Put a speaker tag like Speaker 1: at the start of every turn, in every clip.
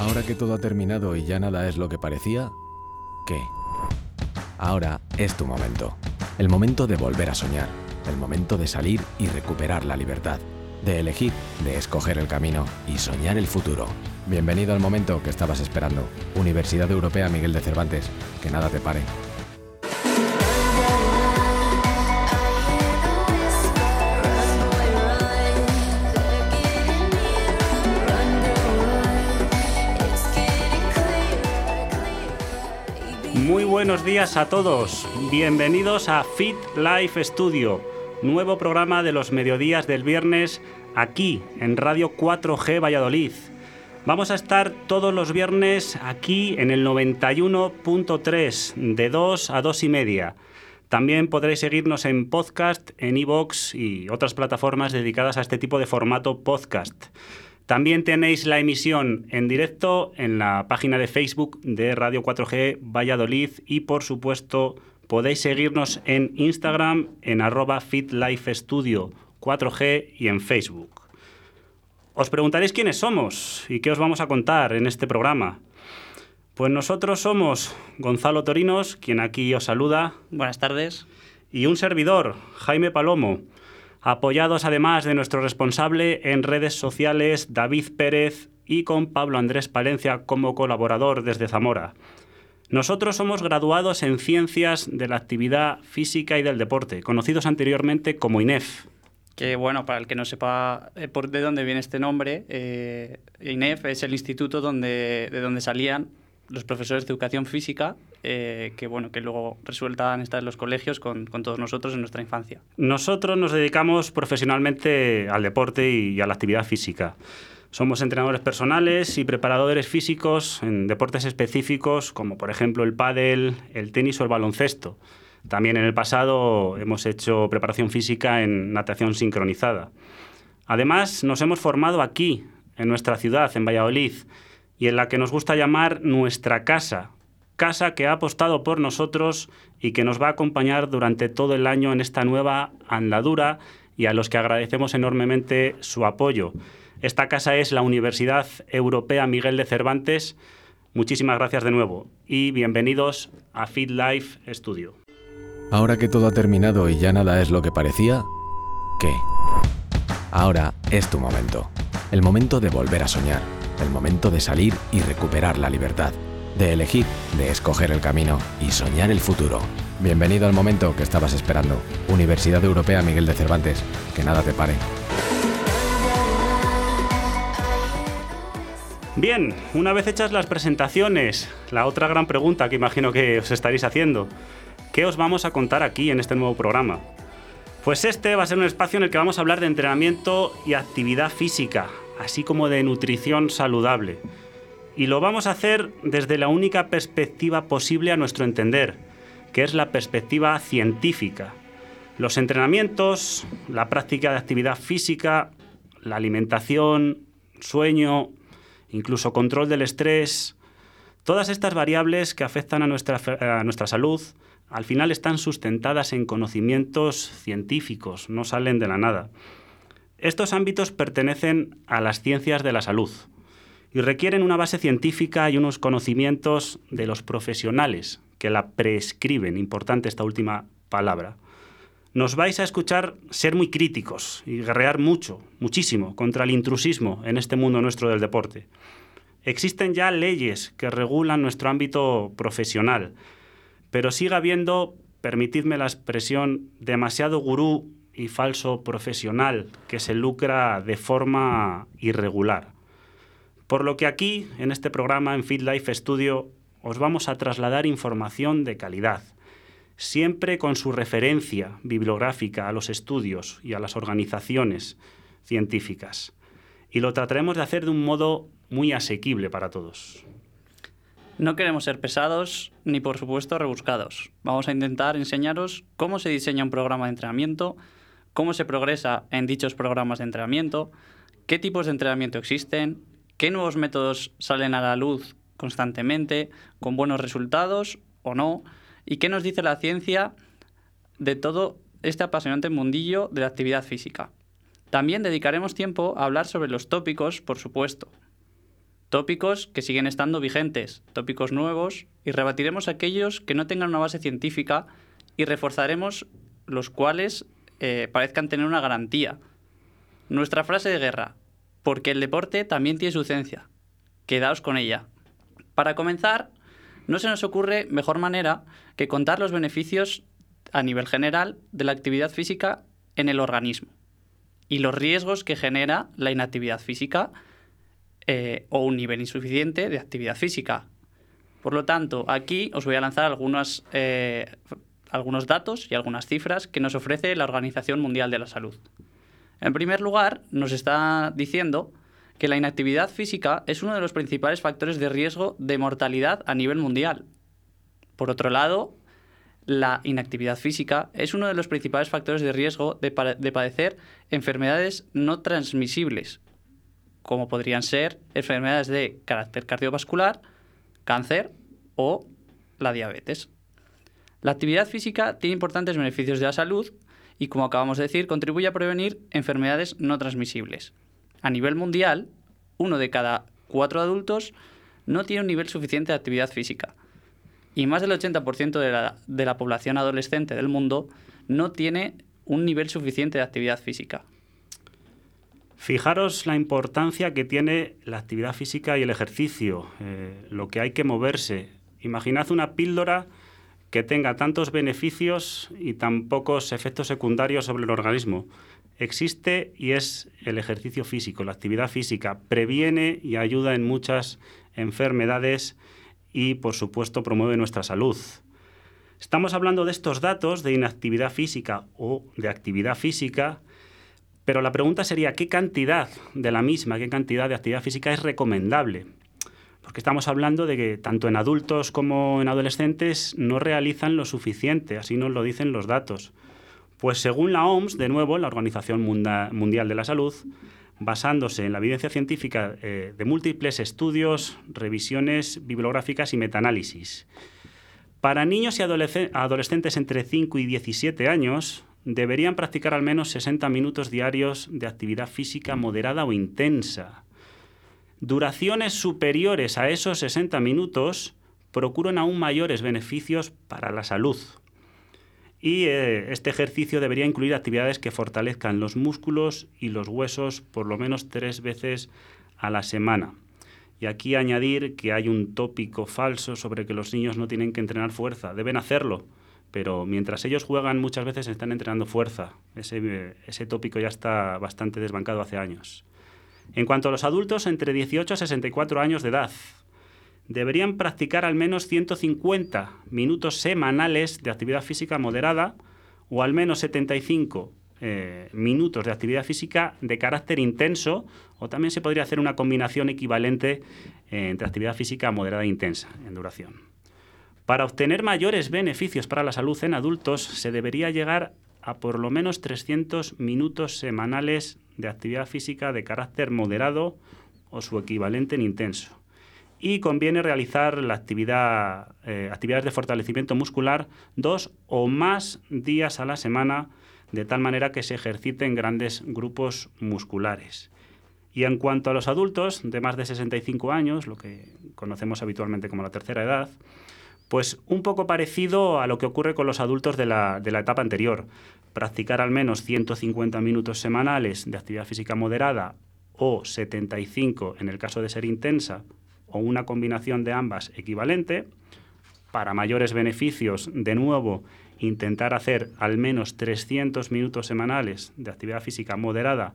Speaker 1: Ahora que todo ha terminado y ya nada es lo que parecía, ¿qué? Ahora es tu momento. El momento de volver a soñar. El momento de salir y recuperar la libertad. De elegir, de escoger el camino y soñar el futuro. Bienvenido al momento que estabas esperando. Universidad Europea Miguel de Cervantes. Que nada te pare.
Speaker 2: Muy buenos días a todos. Bienvenidos a Fit Life Studio, nuevo programa de los mediodías del viernes aquí en Radio 4G Valladolid. Vamos a estar todos los viernes aquí en el 91.3 de 2 a 2 y media. También podréis seguirnos en podcast, en iVoox y otras plataformas dedicadas a este tipo de formato podcast. También tenéis la emisión en directo en la página de Facebook de Radio 4G Valladolid y por supuesto podéis seguirnos en Instagram en arroba fitlifestudio 4G y en Facebook. Os preguntaréis quiénes somos y qué os vamos a contar en este programa. Pues nosotros somos Gonzalo Torinos, quien aquí os saluda.
Speaker 3: Buenas tardes.
Speaker 2: Y un servidor, Jaime Palomo apoyados además de nuestro responsable en redes sociales, David Pérez, y con Pablo Andrés Palencia como colaborador desde Zamora. Nosotros somos graduados en Ciencias de la Actividad Física y del Deporte, conocidos anteriormente como INEF.
Speaker 3: Que bueno, para el que no sepa eh, por de dónde viene este nombre, eh, INEF es el instituto donde, de donde salían los profesores de educación física, eh, que bueno, que luego resultan estar en los colegios con, con, todos nosotros en nuestra infancia.
Speaker 2: Nosotros nos dedicamos profesionalmente al deporte y a la actividad física. Somos entrenadores personales y preparadores físicos en deportes específicos como por ejemplo el pádel, el tenis o el baloncesto. También en el pasado hemos hecho preparación física en natación sincronizada. Además, nos hemos formado aquí, en nuestra ciudad, en Valladolid, y en la que nos gusta llamar nuestra casa, casa que ha apostado por nosotros y que nos va a acompañar durante todo el año en esta nueva andadura y a los que agradecemos enormemente su apoyo. Esta casa es la Universidad Europea Miguel de Cervantes. Muchísimas gracias de nuevo y bienvenidos a Feed Life Studio.
Speaker 1: Ahora que todo ha terminado y ya nada es lo que parecía, ¿qué? Ahora es tu momento. El momento de volver a soñar el momento de salir y recuperar la libertad, de elegir, de escoger el camino y soñar el futuro. Bienvenido al momento que estabas esperando. Universidad Europea Miguel de Cervantes. Que nada te pare.
Speaker 2: Bien, una vez hechas las presentaciones, la otra gran pregunta que imagino que os estaréis haciendo, ¿qué os vamos a contar aquí en este nuevo programa? Pues este va a ser un espacio en el que vamos a hablar de entrenamiento y actividad física, así como de nutrición saludable. Y lo vamos a hacer desde la única perspectiva posible a nuestro entender, que es la perspectiva científica. Los entrenamientos, la práctica de actividad física, la alimentación, sueño, incluso control del estrés, todas estas variables que afectan a nuestra, a nuestra salud, al final están sustentadas en conocimientos científicos, no salen de la nada. Estos ámbitos pertenecen a las ciencias de la salud y requieren una base científica y unos conocimientos de los profesionales que la prescriben, importante esta última palabra. Nos vais a escuchar ser muy críticos y guerrear mucho, muchísimo, contra el intrusismo en este mundo nuestro del deporte. Existen ya leyes que regulan nuestro ámbito profesional, pero sigue habiendo, permitidme la expresión, demasiado gurú y falso profesional que se lucra de forma irregular. Por lo que aquí, en este programa, en FitLife Studio, os vamos a trasladar información de calidad, siempre con su referencia bibliográfica a los estudios y a las organizaciones científicas. Y lo trataremos de hacer de un modo muy asequible para todos.
Speaker 3: No queremos ser pesados ni, por supuesto, rebuscados. Vamos a intentar enseñaros cómo se diseña un programa de entrenamiento, cómo se progresa en dichos programas de entrenamiento, qué tipos de entrenamiento existen, qué nuevos métodos salen a la luz constantemente, con buenos resultados o no, y qué nos dice la ciencia de todo este apasionante mundillo de la actividad física. También dedicaremos tiempo a hablar sobre los tópicos, por supuesto. tópicos que siguen estando vigentes, tópicos nuevos, y rebatiremos aquellos que no tengan una base científica y reforzaremos los cuales eh, parezcan tener una garantía. Nuestra frase de guerra, porque el deporte también tiene su ciencia. Quedaos con ella. Para comenzar, no se nos ocurre mejor manera que contar los beneficios a nivel general de la actividad física en el organismo y los riesgos que genera la inactividad física eh, o un nivel insuficiente de actividad física. Por lo tanto, aquí os voy a lanzar algunos, eh, algunos datos y algunas cifras que nos ofrece la Organización Mundial de la Salud. En primer lugar, nos está diciendo que la inactividad física es uno de los principales factores de riesgo de mortalidad a nivel mundial. Por otro lado, la inactividad física es uno de los principales factores de riesgo de, padecer enfermedades no transmisibles, como podrían ser enfermedades de carácter cardiovascular, cáncer o la diabetes. La actividad física tiene importantes beneficios de la salud y, como acabamos de decir, contribuye a prevenir enfermedades no transmisibles. A nivel mundial, uno de cada cuatro adultos no tiene un nivel suficiente de actividad física. Y más del 80% de la, de la población adolescente del mundo no tiene un nivel suficiente de actividad física.
Speaker 2: Fijaros la importancia que tiene la actividad física y el ejercicio, eh, lo que hay que moverse. Imaginad una píldora que tenga tantos beneficios y tan pocos efectos secundarios sobre el organismo existe y es el ejercicio físico, la actividad física. Previene y ayuda en muchas enfermedades y, por supuesto, promueve nuestra salud. Estamos hablando de estos datos de inactividad física o de actividad física, pero la pregunta sería, ¿qué cantidad de la misma, qué cantidad de actividad física es recomendable? Porque estamos hablando de que tanto en adultos como en adolescentes no realizan lo suficiente, así nos lo dicen los datos. Pues según la OMS, de nuevo, la Organización Mundial de la Salud, basándose en la evidencia científica eh, de múltiples estudios, revisiones bibliográficas y metaanálisis. Para niños y adolescentes entre 5 y 17 años, deberían practicar al menos 60 minutos diarios de actividad física moderada o intensa. Duraciones superiores a esos 60 minutos procuran aún mayores beneficios para la salud. Y eh, este ejercicio debería incluir actividades que fortalezcan los músculos y los huesos por lo menos tres veces a la semana. Y aquí añadir que hay un tópico falso sobre que los niños no tienen que entrenar fuerza. Deben hacerlo, pero mientras ellos juegan muchas veces están entrenando fuerza. Ese, ese tópico ya está bastante desbancado hace años. En cuanto a los adultos entre 18 a 64 años de edad, deberían practicar al menos 150 minutos semanales de actividad física moderada o al menos 75 eh, minutos de actividad física de carácter intenso o también se podría hacer una combinación equivalente eh, entre actividad física moderada e intensa en duración. Para obtener mayores beneficios para la salud en adultos se debería llegar a por lo menos 300 minutos semanales de actividad física de carácter moderado o su equivalente en intenso y conviene realizar eh, actividades de fortalecimiento muscular dos o más días a la semana, de tal manera que se ejerciten grandes grupos musculares. Y en cuanto a los adultos de más de 65 años, lo que conocemos habitualmente como la tercera edad, pues un poco parecido a lo que ocurre con los adultos de la, de la etapa anterior. Practicar al menos 150 minutos semanales de actividad física moderada o 75 en el caso de ser intensa o una combinación de ambas equivalente. Para mayores beneficios, de nuevo, intentar hacer al menos 300 minutos semanales de actividad física moderada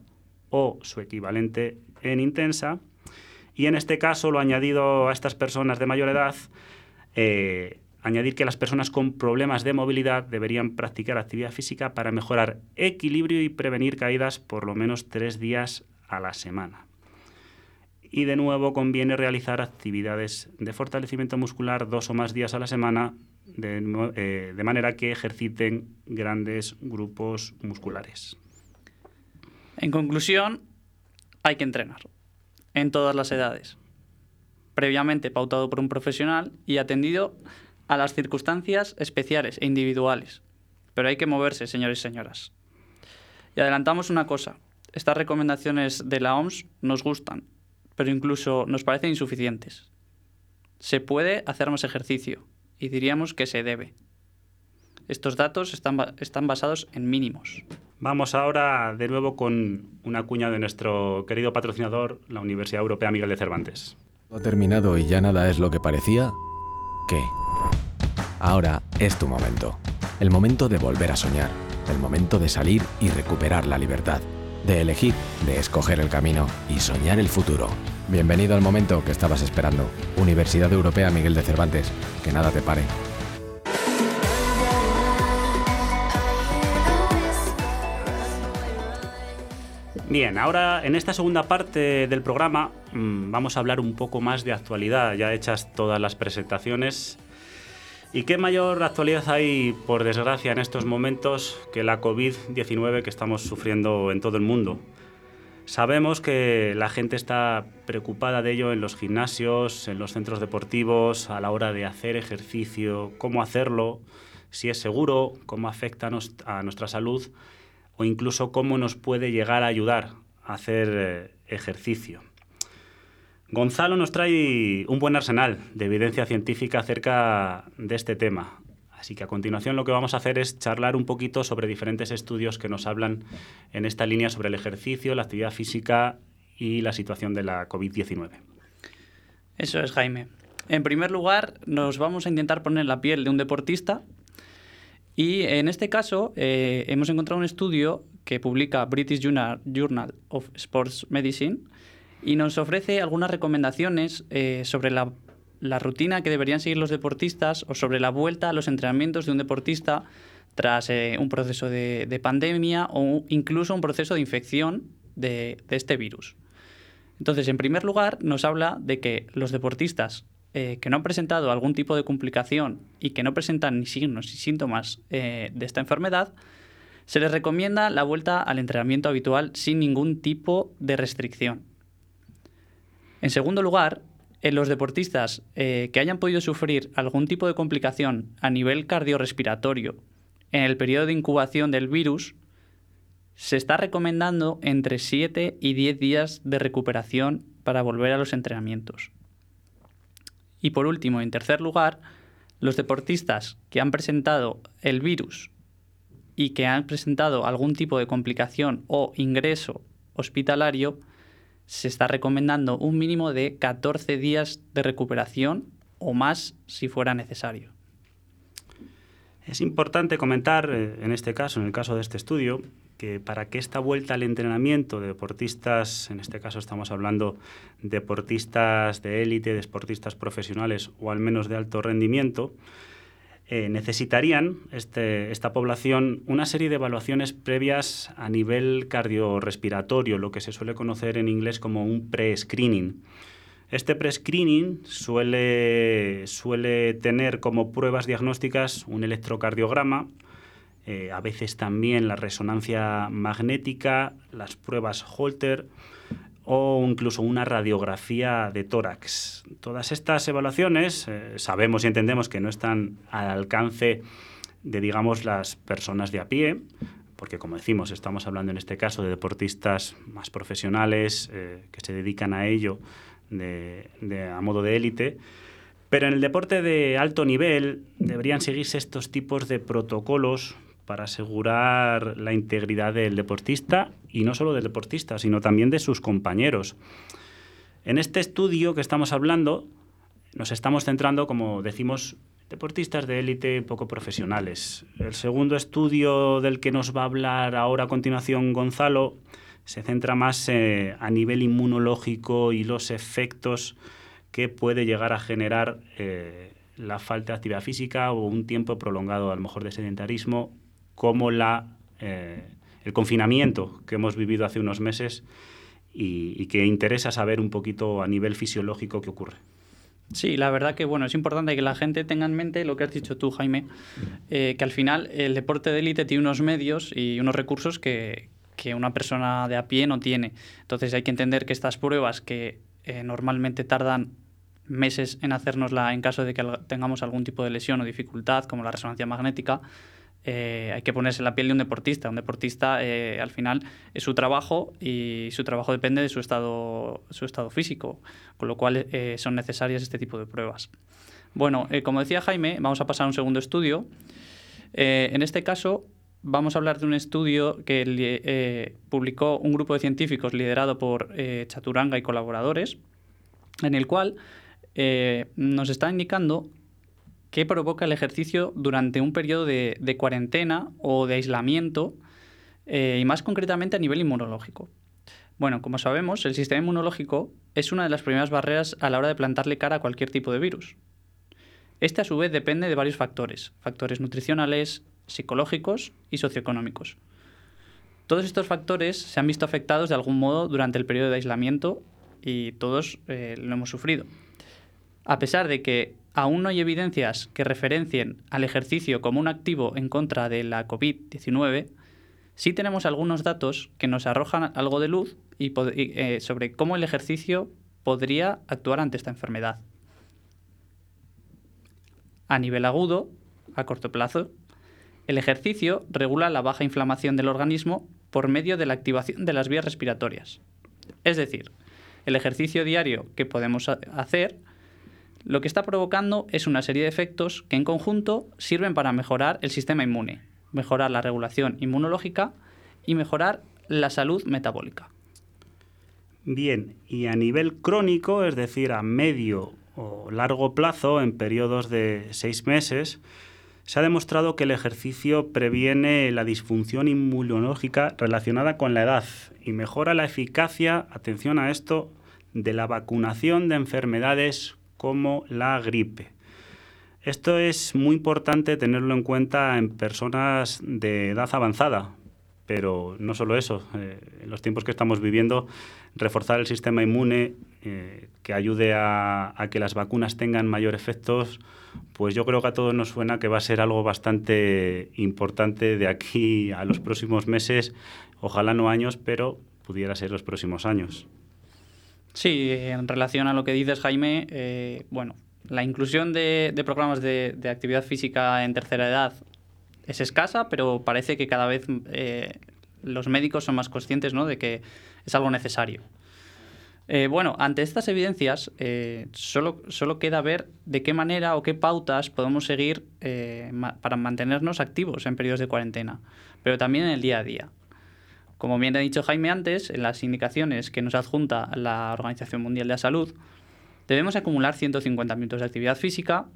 Speaker 2: o su equivalente en intensa. Y en este caso, lo añadido a estas personas de mayor edad, eh, añadir que las personas con problemas de movilidad deberían practicar actividad física para mejorar equilibrio y prevenir caídas por lo menos tres días a la semana y de nuevo conviene realizar actividades de fortalecimiento muscular dos o más días a la semana de, eh, de manera que ejerciten grandes grupos musculares.
Speaker 3: En conclusión, hay que entrenar en todas las edades, previamente pautado por un profesional y atendido a las circunstancias especiales e individuales. Pero hay que moverse, señores y señoras. Y adelantamos una cosa, estas recomendaciones de la OMS nos gustan, pero incluso nos parecen insuficientes. Se puede hacer más ejercicio y diríamos que se debe. Estos datos están, están basados en mínimos.
Speaker 2: Vamos ahora de nuevo con una cuña de nuestro querido patrocinador, la Universidad Europea Miguel de Cervantes.
Speaker 1: ¿Ha terminado y ya nada es lo que parecía? ¿Qué? Ahora es tu momento. El momento de volver a soñar. El momento de salir y recuperar la libertad. De elegir, de escoger el camino y soñar el futuro. Bienvenido al momento que estabas esperando. Universidad Europea Miguel de Cervantes. Que nada te pare.
Speaker 2: Bien, ahora en esta segunda parte del programa mmm, vamos a hablar un poco más de actualidad, ya hechas todas las presentaciones. ¿Y qué mayor actualidad hay, por desgracia, en estos momentos que la COVID-19 que estamos sufriendo en todo el mundo? Sabemos que la gente está preocupada de ello en los gimnasios, en los centros deportivos, a la hora de hacer ejercicio, cómo hacerlo, si es seguro, cómo afecta a nuestra salud o incluso cómo nos puede llegar a ayudar a hacer eh, ejercicio. Gonzalo nos trae un buen arsenal de evidencia científica acerca de este tema. Así que a continuación lo que vamos a hacer es charlar un poquito sobre diferentes estudios que nos hablan en esta línea sobre el ejercicio, la actividad física y la situación de la COVID-19.
Speaker 3: Eso es, Jaime. En primer lugar, nos vamos a intentar poner la piel de un deportista y en este caso eh, hemos encontrado un estudio que publica British Journal of Sports Medicine y nos ofrece algunas recomendaciones eh, sobre la, rutina que deberían seguir los deportistas o sobre la vuelta a los entrenamientos de un deportista tras eh, un proceso de, de, pandemia o incluso un proceso de infección de este virus. Entonces, en primer lugar, nos habla de que los deportistas eh, que no han presentado algún tipo de complicación y que no presentan ni signos ni síntomas eh, de esta enfermedad, se les recomienda la vuelta al entrenamiento habitual sin ningún tipo de restricción. En segundo lugar, en los deportistas eh, que hayan podido sufrir algún tipo de complicación a nivel cardiorrespiratorio en el periodo de incubación del virus, se está recomendando entre 7 y 10 días de recuperación para volver a los entrenamientos. Y por último, en tercer lugar, los deportistas que han presentado el virus y que han presentado algún tipo de complicación o ingreso hospitalario, se está recomendando un mínimo de 14 días de recuperación o más si fuera necesario.
Speaker 2: Es importante comentar, eh, en este caso, en el caso de este estudio, que para que esta vuelta al entrenamiento de deportistas, en este caso estamos hablando de deportistas de élite, de deportistas profesionales o al menos de alto rendimiento, eh, necesitarían este, esta población una serie de evaluaciones previas a nivel cardiorrespiratorio, lo que se suele conocer en inglés como un pre-screening. Este pre-screening suele tener como pruebas diagnósticas un electrocardiograma, eh, a veces también la resonancia magnética, las pruebas Holter o incluso una radiografía de tórax. Todas estas evaluaciones eh, sabemos y entendemos que no están al alcance de, digamos, las personas de a pie, porque como decimos, estamos hablando en este caso de deportistas más profesionales eh, que se dedican a ello a modo de élite. Pero en el deporte de alto nivel deberían seguirse estos tipos de protocolos para asegurar la integridad del deportista y no solo del deportista, sino también de sus compañeros. En este estudio que estamos hablando, nos estamos centrando, como decimos, deportistas de élite poco profesionales. El segundo estudio del que nos va a hablar ahora a continuación Gonzalo se centra más eh, a nivel inmunológico y los efectos que puede llegar a generar eh, la falta de actividad física o un tiempo prolongado a lo mejor de sedentarismo como la, eh, el confinamiento que hemos vivido hace unos meses y, que interesa saber un poquito a nivel fisiológico qué ocurre.
Speaker 3: Sí, la verdad que bueno, es importante que la gente tenga en mente lo que has dicho tú, Jaime, eh, que al final el deporte de élite tiene unos medios y unos recursos que, que, una persona de a pie no tiene. Entonces hay que entender que estas pruebas que eh, normalmente tardan meses en hacernosla en caso de que tengamos algún tipo de lesión o dificultad, como la resonancia magnética, eh, hay que ponerse en la piel de un deportista. Un deportista, eh, al final, es su trabajo y su trabajo depende de su estado, su estado físico, con lo cual eh, son necesarias este tipo de pruebas. Bueno, como decía Jaime, vamos a pasar a un segundo estudio. en este caso, vamos a hablar de un estudio que publicó un grupo de científicos liderado por Chaturanga y colaboradores, en el cual nos está indicando ¿Qué provoca el ejercicio durante un periodo de, cuarentena o de aislamiento eh, y más concretamente a nivel inmunológico. Bueno, como sabemos, el sistema inmunológico es una de las primeras barreras a la hora de plantarle cara a cualquier tipo de virus. Este a su vez depende de varios factores, factores nutricionales, psicológicos y socioeconómicos. Todos estos factores se han visto afectados de algún modo durante el periodo de aislamiento y todos eh, lo hemos sufrido. A pesar de que aún no hay evidencias que referencien al ejercicio como un activo en contra de la COVID-19, sí tenemos algunos datos que nos arrojan algo de luz eh, sobre cómo el ejercicio podría actuar ante esta enfermedad. A nivel agudo, a corto plazo, el ejercicio regula la baja inflamación del organismo por medio de la activación de las vías respiratorias. Es decir, el ejercicio diario que podemos hacer lo que está provocando es una serie de efectos que en conjunto sirven para mejorar el sistema inmune, mejorar la regulación inmunológica y mejorar la salud metabólica.
Speaker 2: Bien, y a nivel crónico, es decir, a medio o largo plazo, en periodos de seis meses, se ha demostrado que el ejercicio previene la disfunción inmunológica relacionada con la edad y mejora la eficacia, atención a esto, de la vacunación de enfermedades como la gripe. Esto es muy importante tenerlo en cuenta en personas de edad avanzada, pero no solo eso, eh, en los tiempos que estamos viviendo, reforzar el sistema inmune eh, que ayude a, que las vacunas tengan mayor efectos, pues yo creo que a todos nos suena que va a ser algo bastante importante de aquí a los próximos meses, ojalá no años, pero pudiera ser los próximos años.
Speaker 3: Sí, en relación a lo que dices, Jaime, eh, bueno, la inclusión de, programas de, actividad física en tercera edad es escasa, pero parece que cada vez eh, los médicos son más conscientes ¿no? de que es algo necesario. Eh, bueno, ante estas evidencias, solo, solo, queda ver de qué manera o qué pautas podemos seguir para mantenernos activos en periodos de cuarentena, pero también en el día a día. Como bien ha dicho Jaime antes, en las indicaciones que nos adjunta la Organización Mundial de la Salud, debemos acumular 150 minutos de actividad física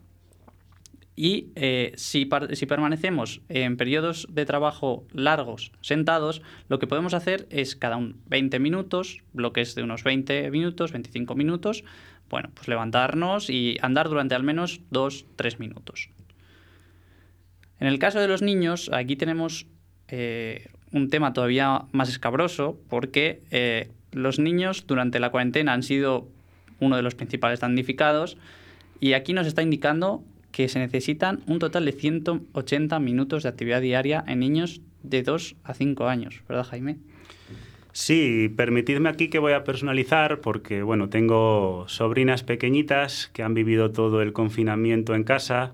Speaker 3: y eh, si, permanecemos en periodos de trabajo largos sentados, lo que podemos hacer es cada un 20 minutos, bloques de unos 20 minutos, 25 minutos, bueno, pues levantarnos y andar durante al menos 2-3 minutos. En el caso de los niños, aquí tenemos eh, un tema todavía más escabroso porque eh, los niños durante la cuarentena han sido uno de los principales damnificados y aquí nos está indicando que se necesitan un total de 180 minutos de actividad diaria en niños de 2 a 5 años, ¿verdad Jaime?
Speaker 2: Sí, permitidme aquí que voy a personalizar porque bueno, tengo sobrinas pequeñitas que han vivido todo el confinamiento en casa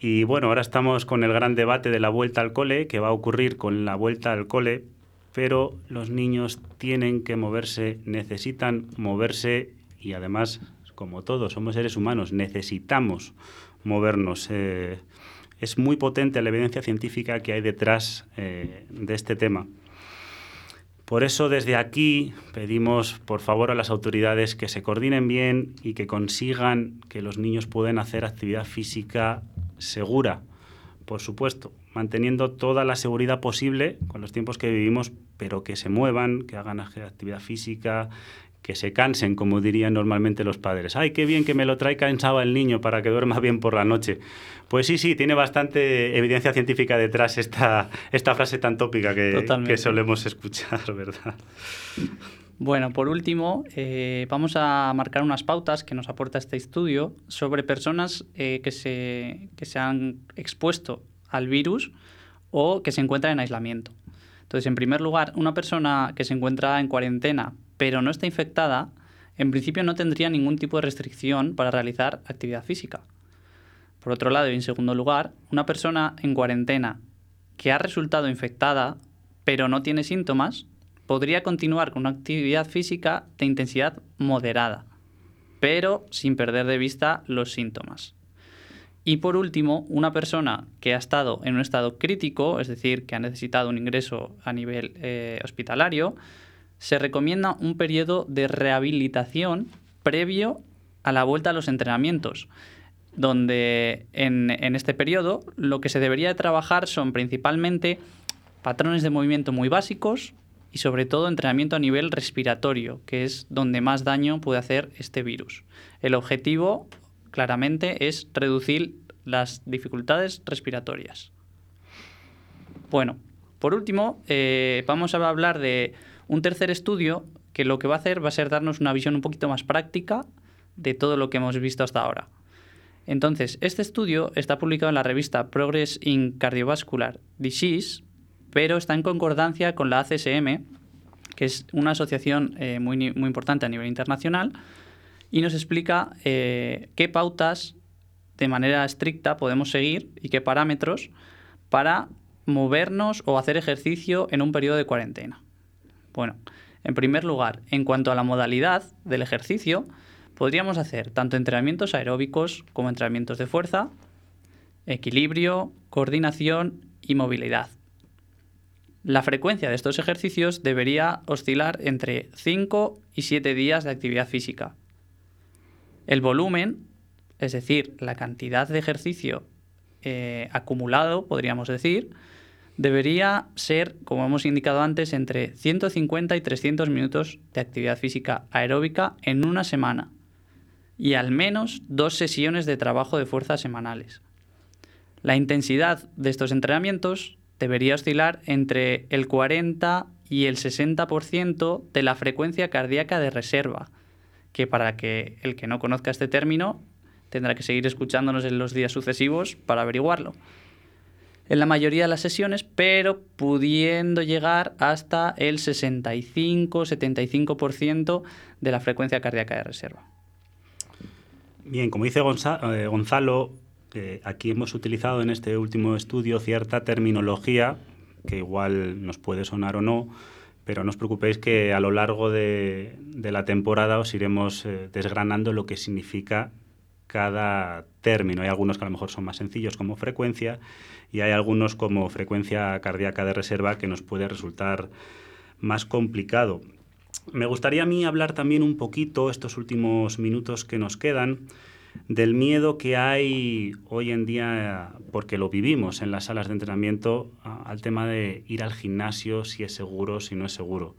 Speaker 2: y bueno, ahora estamos con el gran debate de la vuelta al cole, que va a ocurrir con la vuelta al cole, pero los niños tienen que moverse, necesitan moverse y además, como todos, somos seres humanos, necesitamos movernos. Eh, es muy potente la evidencia científica que hay detrás eh, de este tema. Por eso desde aquí pedimos por favor a las autoridades que se coordinen bien y que consigan que los niños puedan hacer actividad física segura, por supuesto, manteniendo toda la seguridad posible con los tiempos que vivimos, pero que se muevan, que hagan actividad física, que se cansen, como dirían normalmente los padres. ¡Ay, qué bien que me lo trae cansado el niño para que duerma bien por la noche! Pues sí, sí, tiene bastante evidencia científica detrás esta, esta frase tan tópica que, que solemos escuchar, ¿verdad?
Speaker 3: Bueno, por último, eh, vamos a marcar unas pautas que nos aporta este estudio sobre personas eh, que, se, que se han expuesto al virus o que se encuentran en aislamiento. Entonces, en primer lugar, una persona que se encuentra en cuarentena pero no está infectada, en principio no tendría ningún tipo de restricción para realizar actividad física. Por otro lado, y en segundo lugar, una persona en cuarentena que ha resultado infectada pero no tiene síntomas, podría continuar con una actividad física de intensidad moderada, pero sin perder de vista los síntomas. Y por último, una persona que ha estado en un estado crítico, es decir, que ha necesitado un ingreso a nivel eh, hospitalario, se recomienda un periodo de rehabilitación previo a la vuelta a los entrenamientos, donde en, en este periodo lo que se debería trabajar son principalmente patrones de movimiento muy básicos y sobre todo entrenamiento a nivel respiratorio, que es donde más daño puede hacer este virus. El objetivo claramente es reducir las dificultades respiratorias. Bueno, por último, eh, vamos a hablar de un tercer estudio que lo que va a hacer va a ser darnos una visión un poquito más práctica de todo lo que hemos visto hasta ahora. Entonces, este estudio está publicado en la revista Progress in Cardiovascular Disease, pero está en concordancia con la ACSM, que es una asociación eh, muy, muy, importante a nivel internacional, y nos explica eh, qué pautas de manera estricta podemos seguir y qué parámetros para movernos o hacer ejercicio en un periodo de cuarentena. Bueno, en primer lugar, en cuanto a la modalidad del ejercicio, podríamos hacer tanto entrenamientos aeróbicos como entrenamientos de fuerza, equilibrio, coordinación y movilidad. La frecuencia de estos ejercicios debería oscilar entre 5 y 7 días de actividad física. El volumen, es decir, la cantidad de ejercicio eh, acumulado, podríamos decir, debería ser, como hemos indicado antes, entre 150 y 300 minutos de actividad física aeróbica en una semana y al menos dos sesiones de trabajo de fuerza semanales. La intensidad de estos entrenamientos debería oscilar entre el 40 y el 60% de la frecuencia cardíaca de reserva, que para que el que no conozca este término tendrá que seguir escuchándonos en los días sucesivos para averiguarlo en la mayoría de las sesiones, pero pudiendo llegar hasta el 65-75% de la frecuencia cardíaca de reserva.
Speaker 2: Bien, como dice aquí hemos utilizado en este último estudio cierta terminología que igual nos puede sonar o no, pero no os preocupéis que a lo largo de, la temporada os iremos eh, desgranando lo que significa cada término. Hay algunos que a lo mejor son más sencillos como frecuencia y hay algunos como frecuencia cardíaca de reserva que nos puede resultar más complicado. Me gustaría a mí hablar también un poquito, estos últimos minutos que nos quedan, del miedo que hay hoy en día, porque lo vivimos en las salas de entrenamiento, al tema de ir al gimnasio, si es seguro, si no es seguro.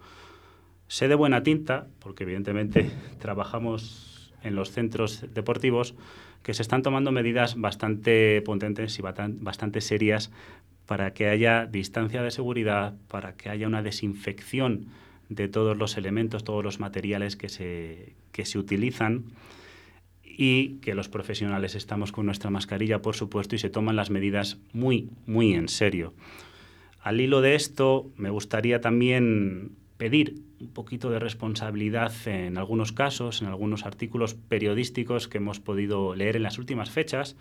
Speaker 2: Sé de buena tinta, porque evidentemente trabajamos en los centros deportivos, que se están tomando medidas bastante potentes y bastante serias para que haya distancia de seguridad, para que haya una desinfección de todos los elementos, todos los materiales que se, que se utilizan y que los profesionales estamos con nuestra mascarilla, por supuesto, y se toman las medidas muy, muy en serio. Al hilo de esto, me gustaría también pedir un poquito de responsabilidad en algunos casos, en algunos artículos periodísticos que hemos podido leer en las últimas fechas,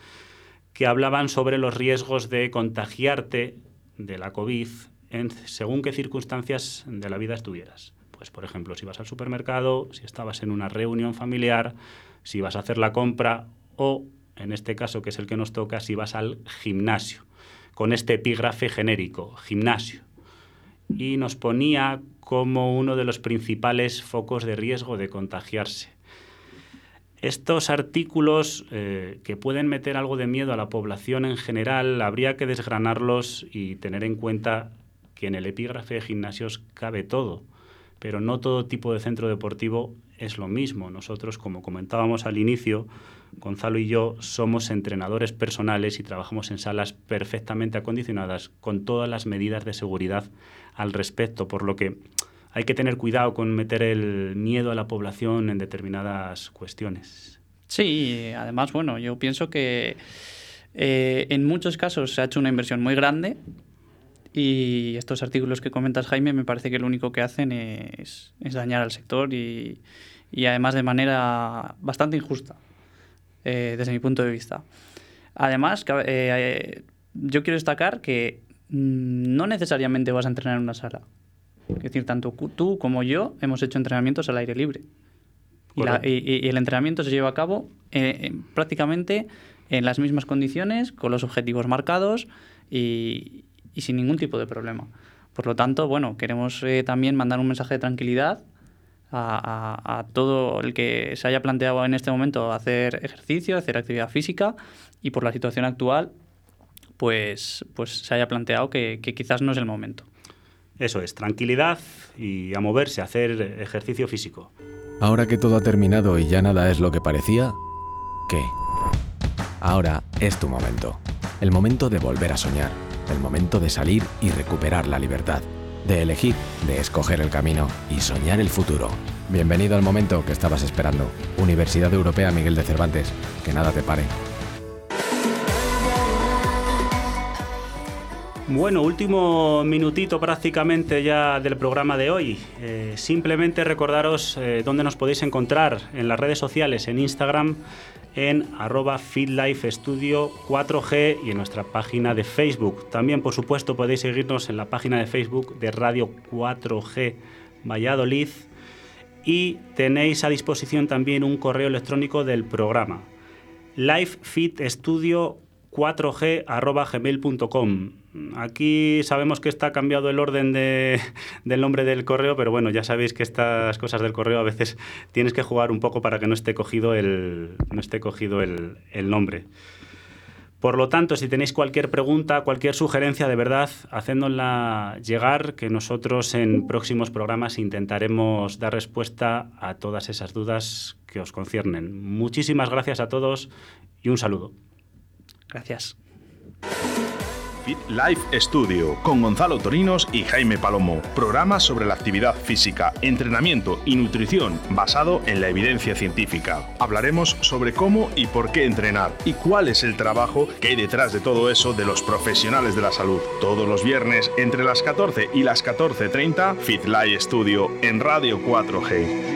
Speaker 2: que hablaban sobre los riesgos de contagiarte de la COVID en según qué circunstancias de la vida estuvieras. Pues, por ejemplo, si vas al supermercado, si estabas en una reunión familiar, si vas a hacer la compra o, en este caso que es el que nos toca, si vas al gimnasio, con este epígrafe genérico, gimnasio. Y nos ponía como uno de los principales focos de riesgo de contagiarse. Estos artículos eh, que pueden meter algo de miedo a la población en general, habría que desgranarlos y tener en cuenta que en el epígrafe de gimnasios cabe todo, pero no todo tipo de centro deportivo es lo mismo. Nosotros, como comentábamos al inicio, Gonzalo y yo somos entrenadores personales y trabajamos en salas perfectamente acondicionadas con todas las medidas de seguridad al respecto, por lo que hay que tener cuidado con meter el miedo a la población en determinadas cuestiones.
Speaker 3: Sí, además, bueno, yo pienso que eh, en muchos casos se ha hecho una inversión muy grande y estos artículos que comentas, Jaime, me parece que lo único que hacen es, dañar al sector y, además de manera bastante injusta, eh, desde mi punto de vista. Además, eh, yo quiero destacar que mm, no necesariamente vas a entrenar en una sala. Es decir, tanto tú como yo hemos hecho entrenamientos al aire libre. Y, el entrenamiento se lleva a cabo eh, prácticamente en las mismas condiciones, con los objetivos marcados y, sin ningún tipo de problema. Por lo tanto, bueno, queremos eh, también mandar un mensaje de tranquilidad a, todo el que se haya planteado en este momento hacer ejercicio, hacer actividad física y por la situación actual, pues, pues se haya planteado que, que quizás no es el momento.
Speaker 2: Eso es, tranquilidad y a moverse, a hacer ejercicio físico.
Speaker 1: Ahora que todo ha terminado y ya nada es lo que parecía, ¿qué? Ahora es tu momento. El momento de volver a soñar. El momento de salir y recuperar la libertad. De elegir, de escoger el camino y soñar el futuro. Bienvenido al momento que estabas esperando. Universidad Europea Miguel de Cervantes. Que nada te pare.
Speaker 2: Bueno, último minutito prácticamente ya del programa de hoy. Eh, simplemente recordaros eh, dónde nos podéis encontrar en las redes sociales, en Instagram, en arroba feedlifestudio 4G y en nuestra página de Facebook. También, por supuesto, podéis seguirnos en la página de Facebook de Radio 4G Valladolid y tenéis a disposición también un correo electrónico del programa livefeedstudio 4g.gmail.com. Aquí sabemos que está cambiado el orden de, del nombre del correo, pero bueno, ya sabéis que estas cosas del correo a veces tienes que jugar un poco para que no esté cogido el, no esté cogido el, nombre. Por lo tanto, si tenéis cualquier pregunta, cualquier sugerencia, de verdad, hacéndosla llegar, que nosotros en próximos programas intentaremos dar respuesta a todas esas dudas que os conciernen. Muchísimas gracias a todos y un saludo.
Speaker 3: Gracias.
Speaker 4: Fit Life Studio con Gonzalo Torinos y Jaime Palomo. Programa sobre la actividad física, entrenamiento y nutrición basado en la evidencia científica. Hablaremos sobre cómo y por qué entrenar y cuál es el trabajo que hay detrás de todo eso de los profesionales de la salud. Todos los viernes entre las 14 y las 14.30 Fit Life Studio en Radio 4G.